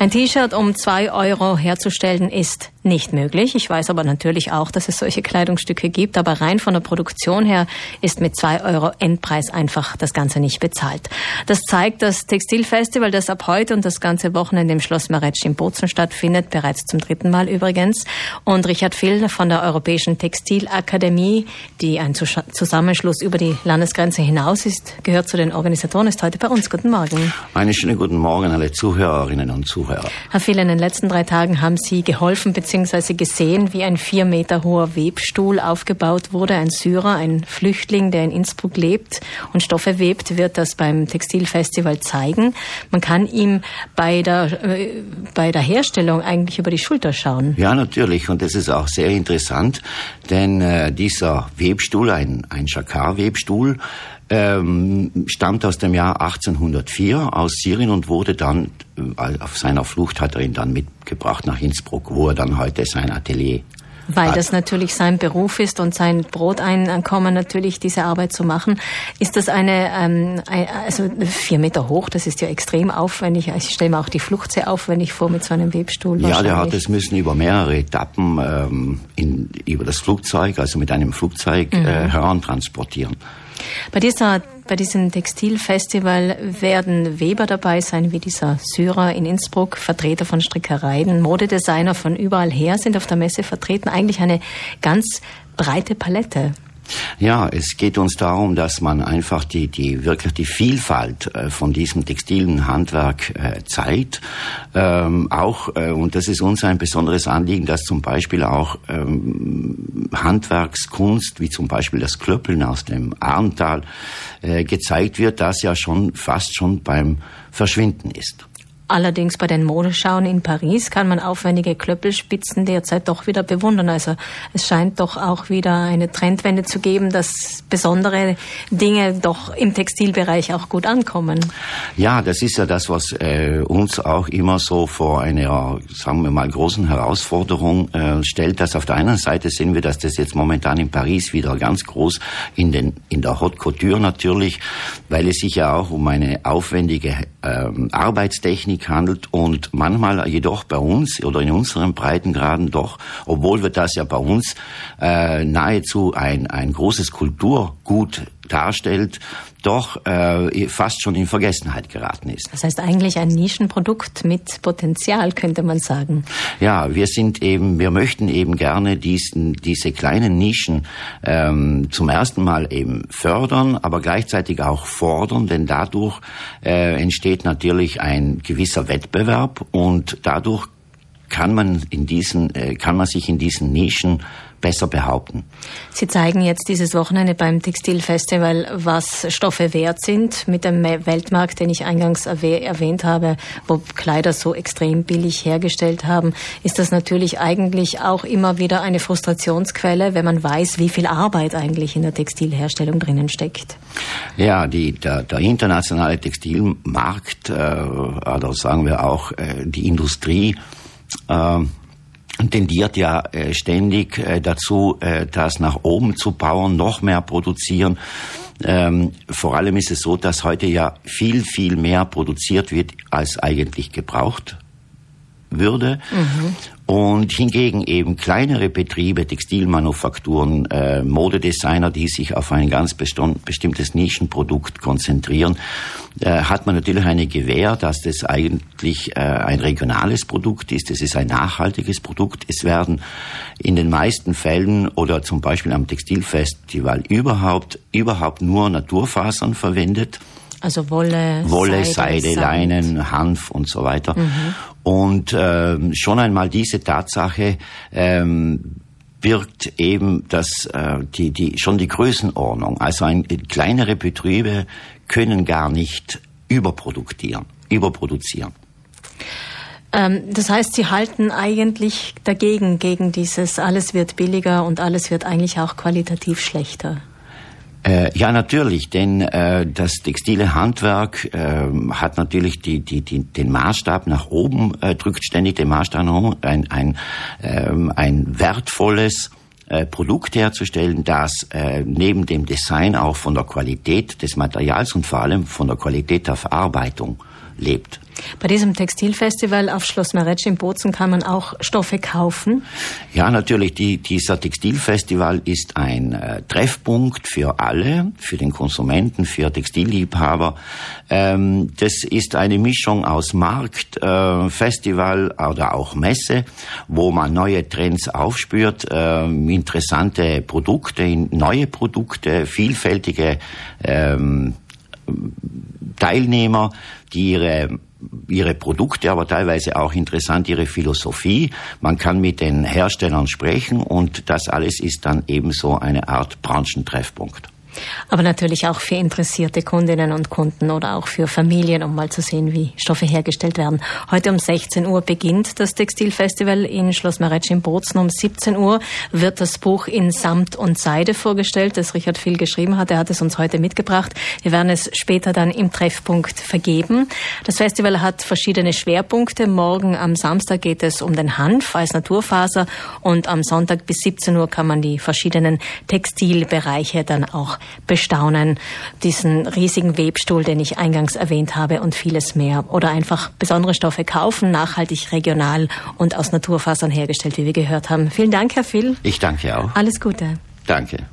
Ein T-Shirt um zwei Euro herzustellen ist nicht möglich. Ich weiß aber natürlich auch, dass es solche Kleidungsstücke gibt, aber rein von der Produktion her ist mit zwei Euro Endpreis einfach das Ganze nicht bezahlt. Das zeigt das Textilfestival, das ab heute und das ganze Wochenende im Schloss Maretsch in Bozen stattfindet, bereits zum dritten Mal übrigens. Und Richard Fill von der Europäischen Textilakademie, die ein Zusammenschluss über die Landesgrenze hinaus ist, gehört zu den Organisatoren, ist heute bei uns. Guten Morgen. Einen schönen guten Morgen alle Zuhörerinnen und Zuhörer. Herr Fill, in den letzten drei Tagen haben Sie geholfen bzw beziehungsweise gesehen, wie ein vier Meter hoher Webstuhl aufgebaut wurde. Ein Syrer, ein Flüchtling, der in Innsbruck lebt und Stoffe webt, wird das beim Textilfestival zeigen. Man kann ihm bei der, äh, bei der Herstellung eigentlich über die Schulter schauen. Ja, natürlich. Und das ist auch sehr interessant, denn äh, dieser Webstuhl, ein, ein Schakar-Webstuhl, ähm, stammt aus dem Jahr 1804 aus Syrien und wurde dann äh, auf seiner Flucht hat er ihn dann mitgebracht nach Innsbruck, wo er dann heute sein Atelier weil das natürlich sein Beruf ist und sein Broteinkommen natürlich diese Arbeit zu machen. Ist das eine, ähm, also vier Meter hoch, das ist ja extrem aufwendig. Ich stelle mir auch die Flucht sehr aufwendig vor mit so einem Webstuhl. Ja, der hat es müssen über mehrere Etappen ähm, in, über das Flugzeug, also mit einem Flugzeug mhm. äh, herantransportieren. Bei dieser bei diesem Textilfestival werden Weber dabei sein, wie dieser Syrer in Innsbruck, Vertreter von Strickereien, Modedesigner von überall her sind auf der Messe vertreten. Eigentlich eine ganz breite Palette. Ja, es geht uns darum, dass man einfach die, die wirklich die Vielfalt äh, von diesem textilen Handwerk äh, zeigt. Ähm, auch, äh, und das ist uns ein besonderes Anliegen, dass zum Beispiel auch ähm, Handwerkskunst, wie zum Beispiel das Klöppeln aus dem Arntal, äh, gezeigt wird, das ja schon fast schon beim Verschwinden ist. Allerdings bei den Modeschauen in Paris kann man aufwendige Klöppelspitzen derzeit doch wieder bewundern. Also es scheint doch auch wieder eine Trendwende zu geben, dass besondere Dinge doch im Textilbereich auch gut ankommen. Ja, das ist ja das, was äh, uns auch immer so vor einer, sagen wir mal, großen Herausforderung äh, stellt. Dass auf der einen Seite sehen wir, dass das jetzt momentan in Paris wieder ganz groß in den in der Haute Couture natürlich, weil es sich ja auch um eine aufwendige ähm, Arbeitstechnik Musik handelt und manchmal jedoch bei uns oder in unseren Breitengraden doch, obwohl wir das ja bei uns äh, nahezu ein, ein großes Kulturgut darstellt, doch äh, fast schon in Vergessenheit geraten ist. Das heißt eigentlich ein Nischenprodukt mit Potenzial, könnte man sagen. Ja, wir sind eben, wir möchten eben gerne diesen, diese kleinen Nischen ähm, zum ersten Mal eben fördern, aber gleichzeitig auch fordern, denn dadurch äh, entsteht natürlich ein gewisser Wettbewerb und dadurch kann man in diesen, äh, kann man sich in diesen Nischen besser behaupten. Sie zeigen jetzt dieses Wochenende beim Textilfestival, was Stoffe wert sind mit dem Weltmarkt, den ich eingangs erwähnt habe, wo Kleider so extrem billig hergestellt haben, ist das natürlich eigentlich auch immer wieder eine Frustrationsquelle, wenn man weiß, wie viel Arbeit eigentlich in der Textilherstellung drinnen steckt. Ja, die, der, der internationale Textilmarkt, äh, oder sagen wir auch äh, die Industrie, tendiert ja äh, ständig äh, dazu, äh, das nach oben zu bauen, noch mehr produzieren. Ähm, vor allem ist es so, dass heute ja viel, viel mehr produziert wird, als eigentlich gebraucht würde. Mhm. Und hingegen eben kleinere Betriebe, Textilmanufakturen, äh, Modedesigner, die sich auf ein ganz bestimmtes Nischenprodukt konzentrieren, äh, hat man natürlich eine Gewähr, dass das eigentlich äh, ein regionales Produkt ist. Es ist ein nachhaltiges Produkt. Es werden in den meisten Fällen oder zum Beispiel am Textilfestival überhaupt, überhaupt nur Naturfasern verwendet. Also Wolle, Wolle, Seide, Seide Leinen, Hanf und so weiter. Mhm. Und äh, schon einmal diese Tatsache ähm, birgt eben das, äh, die, die, schon die Größenordnung. Also ein, kleinere Betriebe können gar nicht überproduktieren, überproduzieren. Ähm, das heißt, Sie halten eigentlich dagegen, gegen dieses alles wird billiger und alles wird eigentlich auch qualitativ schlechter. Äh, ja, natürlich, denn äh, das textile Handwerk äh, hat natürlich die, die, die, den Maßstab nach oben, äh, drückt ständig den Maßstab nach oben, ein, ein, ähm, ein wertvolles äh, Produkt herzustellen, das äh, neben dem Design auch von der Qualität des Materials und vor allem von der Qualität der Verarbeitung lebt. Bei diesem Textilfestival auf Schloss Meretsch in Bozen kann man auch Stoffe kaufen? Ja, natürlich. Die, dieser Textilfestival ist ein äh, Treffpunkt für alle, für den Konsumenten, für Textilliebhaber. Ähm, das ist eine Mischung aus Markt, äh, Festival oder auch Messe, wo man neue Trends aufspürt, äh, interessante Produkte, neue Produkte, vielfältige ähm, Teilnehmer, die ihre ihre Produkte, aber teilweise auch interessant ihre Philosophie. Man kann mit den Herstellern sprechen und das alles ist dann ebenso eine Art Branchentreffpunkt. Aber natürlich auch für interessierte Kundinnen und Kunden oder auch für Familien, um mal zu sehen, wie Stoffe hergestellt werden. Heute um 16 Uhr beginnt das Textilfestival in Schloss Maretsch in Bozen. Um 17 Uhr wird das Buch in Samt und Seide vorgestellt, das Richard Viel geschrieben hat. Er hat es uns heute mitgebracht. Wir werden es später dann im Treffpunkt vergeben. Das Festival hat verschiedene Schwerpunkte. Morgen am Samstag geht es um den Hanf als Naturfaser und am Sonntag bis 17 Uhr kann man die verschiedenen Textilbereiche dann auch bestaunen. Diesen riesigen Webstuhl, den ich eingangs erwähnt habe und vieles mehr. Oder einfach besondere Stoffe kaufen, nachhaltig, regional und aus Naturfasern hergestellt, wie wir gehört haben. Vielen Dank, Herr Phil. Ich danke auch. Alles Gute. Danke.